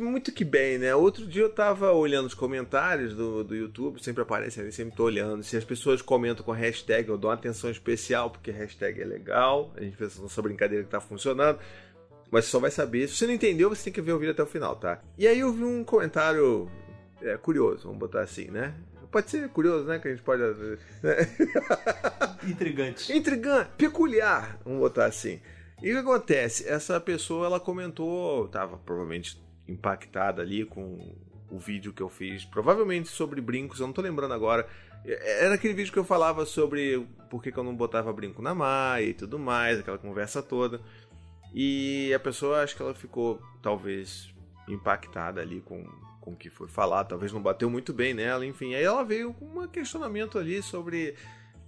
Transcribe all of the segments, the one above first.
Muito que bem, né? Outro dia eu tava olhando os comentários do, do YouTube, sempre aparece ali, sempre tô olhando. Se as pessoas comentam com hashtag, eu dou uma atenção especial, porque hashtag é legal. A gente pensa nessa brincadeira que tá funcionando. Mas você só vai saber. Se você não entendeu, você tem que ver o vídeo até o final, tá? E aí eu vi um comentário é, curioso, vamos botar assim, né? Pode ser curioso, né? Que a gente pode. Né? Intrigante. Intrigante, peculiar, vamos botar assim. E o que acontece? Essa pessoa, ela comentou, tava provavelmente impactada ali com o vídeo que eu fiz, provavelmente sobre brincos, eu não tô lembrando agora. Era aquele vídeo que eu falava sobre por que, que eu não botava brinco na maia e tudo mais, aquela conversa toda. E a pessoa, acho que ela ficou, talvez, impactada ali com, com o que foi falado, talvez não bateu muito bem nela, enfim. Aí ela veio com um questionamento ali sobre,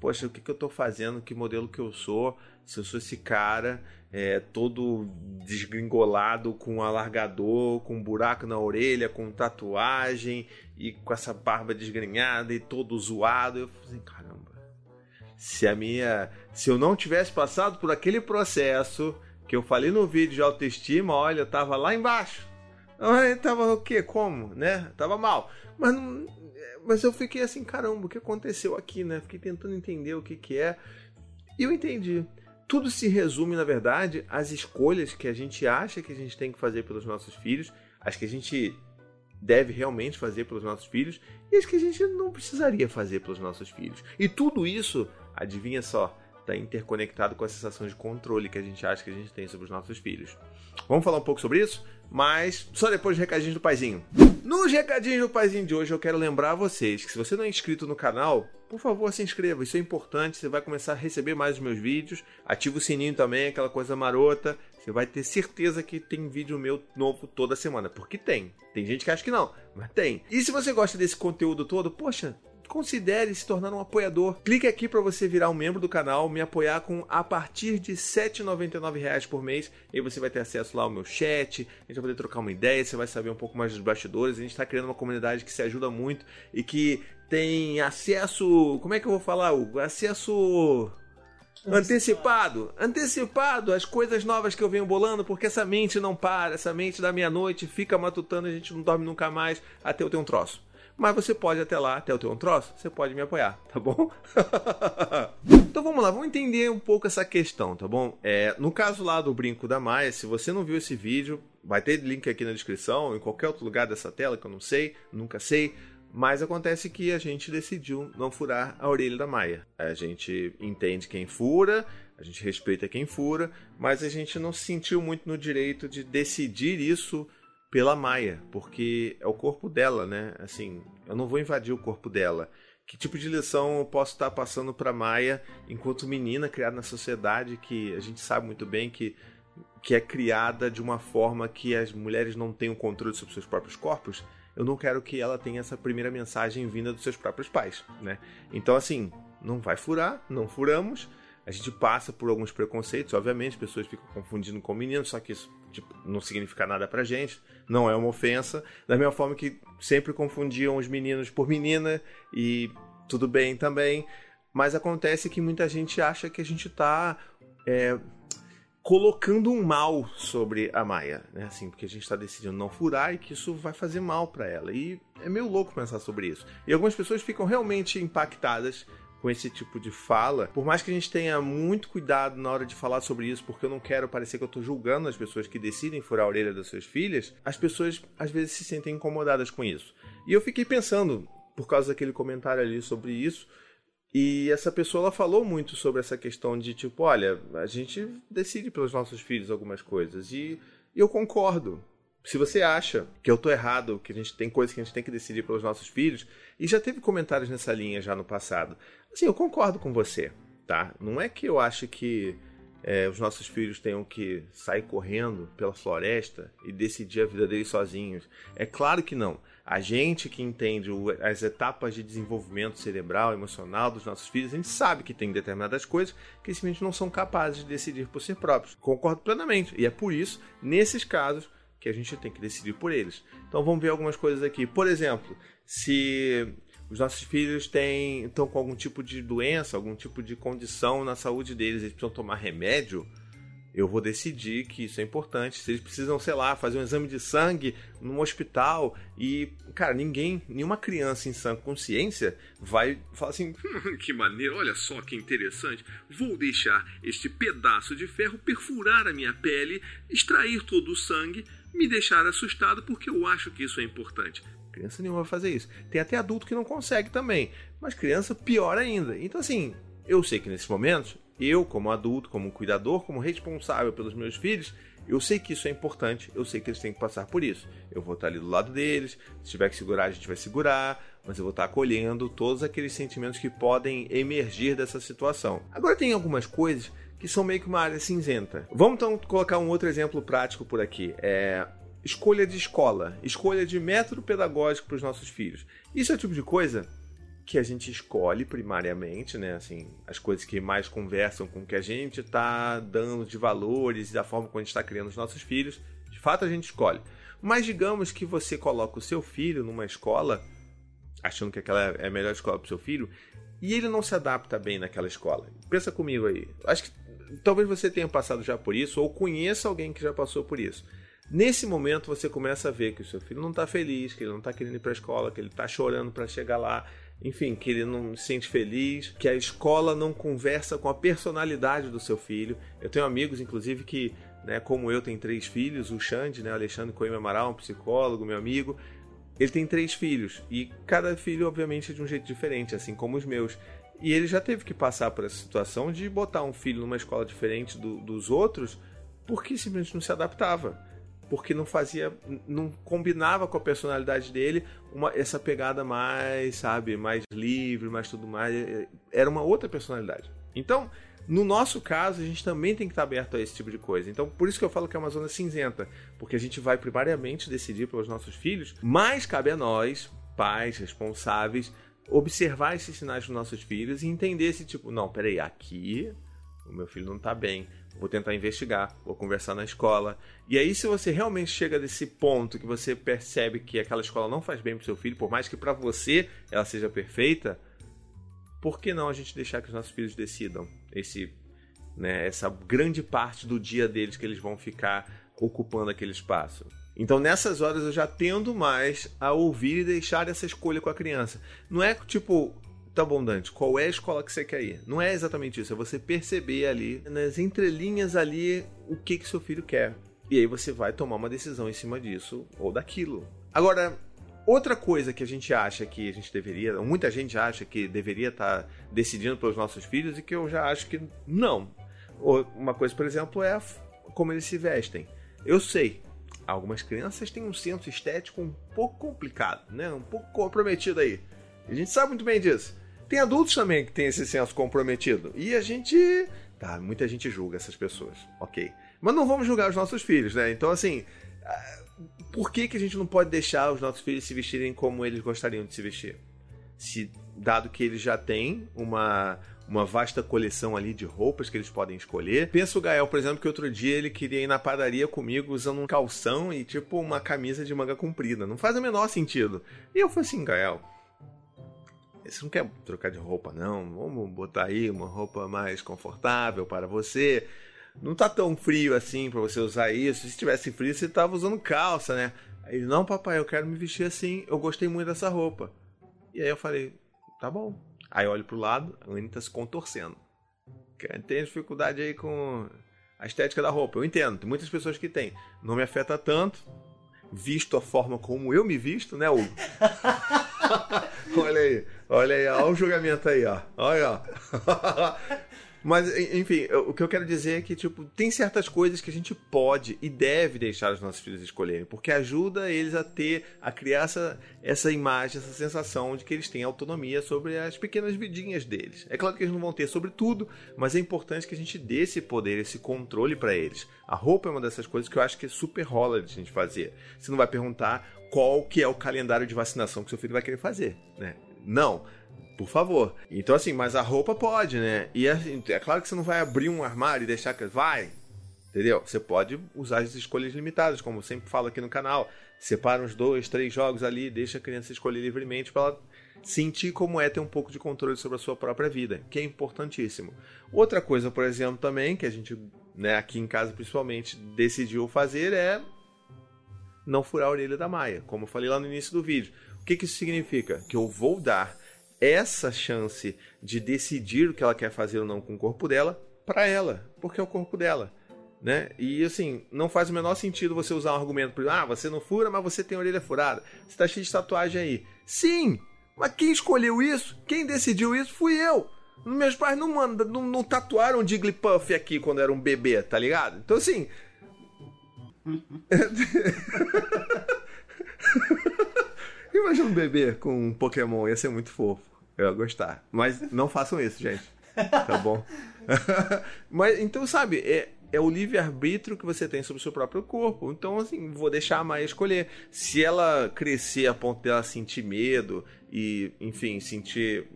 poxa, o que, que eu estou fazendo, que modelo que eu sou, se eu sou esse cara é, todo desgringolado, com alargador, com buraco na orelha, com tatuagem e com essa barba desgrenhada e todo zoado. Eu falei, assim, caramba, se a minha. Se eu não tivesse passado por aquele processo que eu falei no vídeo de autoestima, olha, eu tava lá embaixo eu tava o quê? Como? Né? Tava mal. Mas, mas eu fiquei assim, caramba, o que aconteceu aqui, né? Fiquei tentando entender o que que é. E eu entendi. Tudo se resume, na verdade, às escolhas que a gente acha que a gente tem que fazer pelos nossos filhos, as que a gente deve realmente fazer pelos nossos filhos e as que a gente não precisaria fazer pelos nossos filhos. E tudo isso, adivinha só, está interconectado com a sensação de controle que a gente acha que a gente tem sobre os nossos filhos. Vamos falar um pouco sobre isso? Mas só depois dos recadinhos do paizinho. Nos recadinhos do paizinho de hoje eu quero lembrar a vocês que se você não é inscrito no canal, por favor se inscreva, isso é importante, você vai começar a receber mais os meus vídeos, ativa o sininho também, aquela coisa marota, você vai ter certeza que tem vídeo meu novo toda semana, porque tem. Tem gente que acha que não, mas tem. E se você gosta desse conteúdo todo, poxa, considere se tornar um apoiador. Clique aqui para você virar um membro do canal, me apoiar com a partir de R$ 7,99 por mês. E você vai ter acesso lá ao meu chat, a gente vai poder trocar uma ideia, você vai saber um pouco mais dos bastidores. A gente está criando uma comunidade que se ajuda muito e que tem acesso. Como é que eu vou falar, Hugo? Acesso. Antecipado, antecipado as coisas novas que eu venho bolando, porque essa mente não para, essa mente da meia-noite fica matutando, a gente não dorme nunca mais até eu ter um troço. Mas você pode até lá, até eu ter um troço, você pode me apoiar, tá bom? então vamos lá, vamos entender um pouco essa questão, tá bom? É, no caso lá do brinco da Maia, se você não viu esse vídeo, vai ter link aqui na descrição, em qualquer outro lugar dessa tela que eu não sei, nunca sei. Mas acontece que a gente decidiu não furar a orelha da Maia. A gente entende quem fura, a gente respeita quem fura, mas a gente não se sentiu muito no direito de decidir isso pela Maia, porque é o corpo dela, né? Assim, eu não vou invadir o corpo dela. Que tipo de lição eu posso estar passando para Maia enquanto menina criada na sociedade que a gente sabe muito bem que que é criada de uma forma que as mulheres não têm o controle sobre seus próprios corpos? Eu não quero que ela tenha essa primeira mensagem vinda dos seus próprios pais, né? Então assim, não vai furar, não furamos. A gente passa por alguns preconceitos, obviamente, as pessoas ficam confundindo com meninos, só que isso tipo, não significa nada pra gente, não é uma ofensa. Da mesma forma que sempre confundiam os meninos por menina e tudo bem também. Mas acontece que muita gente acha que a gente tá é, colocando um mal sobre a Maia, né? Assim, porque a gente está decidindo não furar e que isso vai fazer mal para ela. E é meio louco pensar sobre isso. E algumas pessoas ficam realmente impactadas com esse tipo de fala, por mais que a gente tenha muito cuidado na hora de falar sobre isso, porque eu não quero parecer que eu estou julgando as pessoas que decidem furar a orelha das suas filhas, as pessoas às vezes se sentem incomodadas com isso. E eu fiquei pensando, por causa daquele comentário ali sobre isso, e essa pessoa ela falou muito sobre essa questão de tipo, olha, a gente decide pelos nossos filhos algumas coisas. E eu concordo. Se você acha que eu tô errado, que a gente tem coisas que a gente tem que decidir pelos nossos filhos, e já teve comentários nessa linha já no passado, assim, eu concordo com você, tá? Não é que eu acho que é, os nossos filhos tenham que sair correndo pela floresta e decidir a vida deles sozinhos. É claro que não. A gente que entende as etapas de desenvolvimento cerebral, emocional dos nossos filhos, a gente sabe que tem determinadas coisas que simplesmente não são capazes de decidir por si próprios. Concordo plenamente. E é por isso, nesses casos, que a gente tem que decidir por eles. Então vamos ver algumas coisas aqui. Por exemplo, se os nossos filhos têm, estão com algum tipo de doença, algum tipo de condição na saúde deles, eles precisam tomar remédio, eu vou decidir que isso é importante. Se eles precisam, sei lá, fazer um exame de sangue num hospital e, cara, ninguém, nenhuma criança em sã consciência vai falar assim: hum, que maneiro, olha só que interessante. Vou deixar este pedaço de ferro perfurar a minha pele, extrair todo o sangue, me deixar assustado porque eu acho que isso é importante. Criança nenhuma vai fazer isso. Tem até adulto que não consegue também, mas criança pior ainda. Então, assim, eu sei que nesses momentos eu, como adulto, como cuidador, como responsável pelos meus filhos, eu sei que isso é importante, eu sei que eles têm que passar por isso. Eu vou estar ali do lado deles, se tiver que segurar, a gente vai segurar, mas eu vou estar acolhendo todos aqueles sentimentos que podem emergir dessa situação. Agora tem algumas coisas que são meio que uma área cinzenta. Vamos então colocar um outro exemplo prático por aqui. É escolha de escola, escolha de método pedagógico para os nossos filhos. Isso é o tipo de coisa que a gente escolhe primariamente, né? Assim, as coisas que mais conversam com o que a gente está dando de valores e da forma como a gente está criando os nossos filhos. De fato, a gente escolhe. Mas digamos que você coloca o seu filho numa escola, achando que aquela é a melhor escola para o seu filho, e ele não se adapta bem naquela escola. Pensa comigo aí. Acho que talvez você tenha passado já por isso, ou conheça alguém que já passou por isso. Nesse momento você começa a ver que o seu filho não está feliz, que ele não está querendo ir para a escola, que ele está chorando para chegar lá, enfim, que ele não se sente feliz, que a escola não conversa com a personalidade do seu filho. Eu tenho amigos, inclusive, que, né, como eu, tem três filhos, o Xande, né, Alexandre Coimbra Amaral, um psicólogo, meu amigo, ele tem três filhos e cada filho, obviamente, é de um jeito diferente, assim como os meus. E ele já teve que passar por essa situação de botar um filho numa escola diferente do, dos outros porque simplesmente não se adaptava porque não fazia, não combinava com a personalidade dele uma, essa pegada mais, sabe, mais livre, mais tudo mais. Era uma outra personalidade. Então, no nosso caso, a gente também tem que estar aberto a esse tipo de coisa. Então, por isso que eu falo que é uma zona cinzenta, porque a gente vai primariamente decidir pelos nossos filhos, mas cabe a nós, pais responsáveis, observar esses sinais dos nossos filhos e entender esse tipo, não, peraí, aqui o meu filho não está bem vou tentar investigar, vou conversar na escola. E aí, se você realmente chega desse ponto que você percebe que aquela escola não faz bem pro seu filho, por mais que para você ela seja perfeita, por que não a gente deixar que os nossos filhos decidam esse, né, essa grande parte do dia deles que eles vão ficar ocupando aquele espaço? Então, nessas horas, eu já tendo mais a ouvir e deixar essa escolha com a criança. Não é tipo, tá bom, Dante, qual é a escola que você quer ir? Não é exatamente isso, é você perceber ali, nas entrelinhas ali, o que que seu filho quer. E aí você vai tomar uma decisão em cima disso ou daquilo. Agora, outra coisa que a gente acha que a gente deveria, muita gente acha que deveria estar tá decidindo pelos nossos filhos e que eu já acho que não. Uma coisa, por exemplo, é como eles se vestem. Eu sei, algumas crianças têm um senso estético um pouco complicado, né? Um pouco comprometido aí. A gente sabe muito bem disso. Tem adultos também que têm esse senso comprometido. E a gente. Tá, muita gente julga essas pessoas. Ok. Mas não vamos julgar os nossos filhos, né? Então, assim. Ah, por que, que a gente não pode deixar os nossos filhos se vestirem como eles gostariam de se vestir? Se, dado que eles já têm uma, uma vasta coleção ali de roupas que eles podem escolher. Pensa o Gael, por exemplo, que outro dia ele queria ir na padaria comigo usando um calção e tipo uma camisa de manga comprida. Não faz o menor sentido. E eu falei assim, Gael, você não quer trocar de roupa, não? Vamos botar aí uma roupa mais confortável para você. Não tá tão frio assim para você usar isso. Se estivesse frio, você tava usando calça, né? Aí ele, não, papai, eu quero me vestir assim. Eu gostei muito dessa roupa. E aí eu falei, tá bom. Aí eu olho pro lado, a Anne tá se contorcendo. Tem dificuldade aí com a estética da roupa. Eu entendo, tem muitas pessoas que têm. Não me afeta tanto, visto a forma como eu me visto, né, Hugo? olha aí, olha aí, olha o julgamento aí, ó. Olha, ó. Mas, enfim, o que eu quero dizer é que, tipo, tem certas coisas que a gente pode e deve deixar os nossos filhos escolherem, porque ajuda eles a ter, a criar essa, essa imagem, essa sensação de que eles têm autonomia sobre as pequenas vidinhas deles. É claro que eles não vão ter sobre tudo, mas é importante que a gente dê esse poder, esse controle para eles. A roupa é uma dessas coisas que eu acho que é super rola de a gente fazer. Você não vai perguntar qual que é o calendário de vacinação que seu filho vai querer fazer, né? Não. Por favor. Então, assim, mas a roupa pode, né? E assim, é claro que você não vai abrir um armário e deixar que. Vai! Entendeu? Você pode usar as escolhas limitadas, como eu sempre falo aqui no canal. Separa uns dois, três jogos ali, deixa a criança escolher livremente para ela sentir como é ter um pouco de controle sobre a sua própria vida, que é importantíssimo. Outra coisa, por exemplo, também, que a gente né, aqui em casa principalmente, decidiu fazer é não furar a orelha da Maia, como eu falei lá no início do vídeo. O que, que isso significa? Que eu vou dar essa chance de decidir o que ela quer fazer ou não com o corpo dela para ela, porque é o corpo dela. Né? E assim, não faz o menor sentido você usar um argumento para ah, você não fura, mas você tem a orelha furada. Você tá cheio de tatuagem aí. Sim, mas quem escolheu isso? Quem decidiu isso fui eu. Meus pais não, manda, não, não tatuaram Jigglypuff aqui quando era um bebê, tá ligado? Então assim. Imagina um bebê com um Pokémon, ia ser muito fofo. Eu ia gostar. Mas não façam isso, gente. Tá bom? Mas então, sabe, é, é o livre-arbítrio que você tem sobre o seu próprio corpo. Então, assim, vou deixar a Maia escolher. Se ela crescer a ponto dela sentir medo e, enfim, sentir.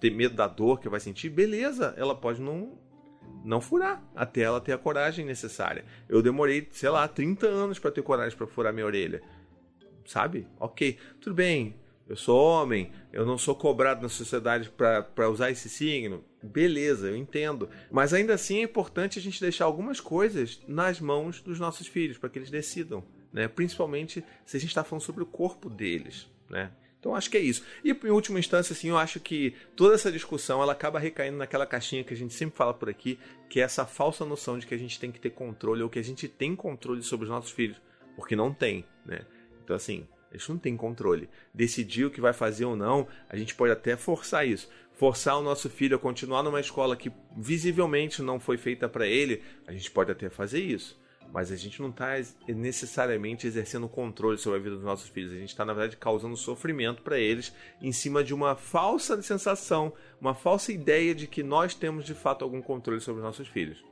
ter medo da dor que vai sentir, beleza, ela pode não. Não furar, até ela ter a coragem necessária. Eu demorei, sei lá, 30 anos para ter coragem para furar minha orelha. Sabe? Ok, tudo bem, eu sou homem, eu não sou cobrado na sociedade para usar esse signo. Beleza, eu entendo. Mas ainda assim é importante a gente deixar algumas coisas nas mãos dos nossos filhos, para que eles decidam. Né? Principalmente se a gente está falando sobre o corpo deles. Né? Então acho que é isso. E em última instância, assim, eu acho que toda essa discussão ela acaba recaindo naquela caixinha que a gente sempre fala por aqui, que é essa falsa noção de que a gente tem que ter controle ou que a gente tem controle sobre os nossos filhos, porque não tem, né? Então assim, gente não tem controle. Decidir o que vai fazer ou não, a gente pode até forçar isso forçar o nosso filho a continuar numa escola que visivelmente não foi feita para ele, a gente pode até fazer isso. Mas a gente não está necessariamente exercendo controle sobre a vida dos nossos filhos. A gente está, na verdade, causando sofrimento para eles em cima de uma falsa sensação, uma falsa ideia de que nós temos de fato algum controle sobre os nossos filhos.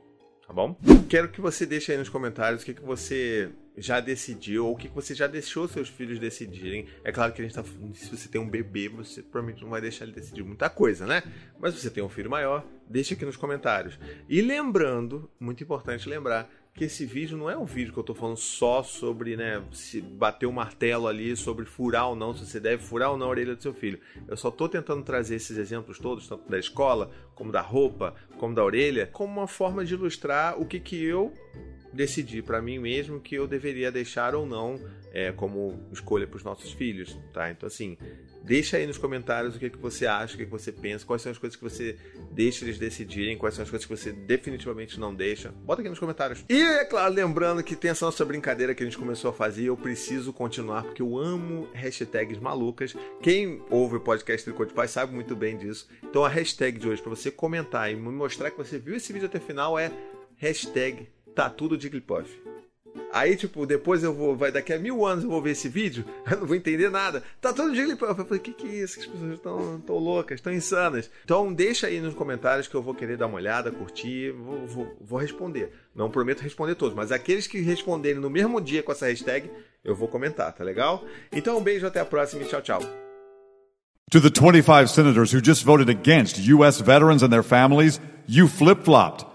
Tá bom? Quero que você deixe aí nos comentários o que, que você já decidiu ou o que você já deixou seus filhos decidirem. É claro que a gente tá se você tem um bebê, você provavelmente não vai deixar ele decidir muita coisa, né? Mas se você tem um filho maior, deixa aqui nos comentários. E lembrando, muito importante lembrar que esse vídeo não é um vídeo que eu tô falando só sobre, né, se bater o um martelo ali sobre furar ou não, se você deve furar ou não a orelha do seu filho. Eu só tô tentando trazer esses exemplos todos, tanto da escola, como da roupa, como da orelha, como uma forma de ilustrar o que que eu decidi para mim mesmo que eu deveria deixar ou não é, como escolha para os nossos filhos, tá? Então assim, deixa aí nos comentários o que, que você acha, o que, que você pensa, quais são as coisas que você deixa eles decidirem, quais são as coisas que você definitivamente não deixa. Bota aqui nos comentários. E é claro, lembrando que tem essa nossa brincadeira que a gente começou a fazer, eu preciso continuar porque eu amo hashtags malucas. Quem ouve o podcast Tricô de Paz sabe muito bem disso. Então a hashtag de hoje para você comentar e me mostrar que você viu esse vídeo até o final é hashtag tá tudo Jigglypuff. Aí, tipo, depois eu vou, vai daqui a mil anos eu vou ver esse vídeo, eu não vou entender nada. Tá tudo Jigglypuff. Eu falei, que que é isso? As pessoas estão tão loucas, estão insanas. Então deixa aí nos comentários que eu vou querer dar uma olhada, curtir, vou, vou, vou responder. Não prometo responder todos, mas aqueles que responderem no mesmo dia com essa hashtag, eu vou comentar, tá legal? Então um beijo, até a próxima e tchau, tchau. To the 25 senators who just voted against U.S. veterans and their families, you flip-flopped.